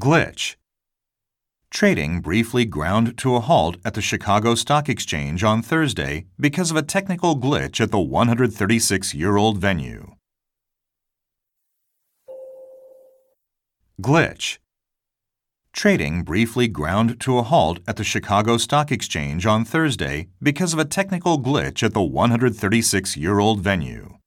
Glitch. Trading briefly ground to a halt at the Chicago Stock Exchange on Thursday because of a technical glitch at the 136 year old venue. Glitch. Trading briefly ground to a halt at the Chicago Stock Exchange on Thursday because of a technical glitch at the 136 year old venue.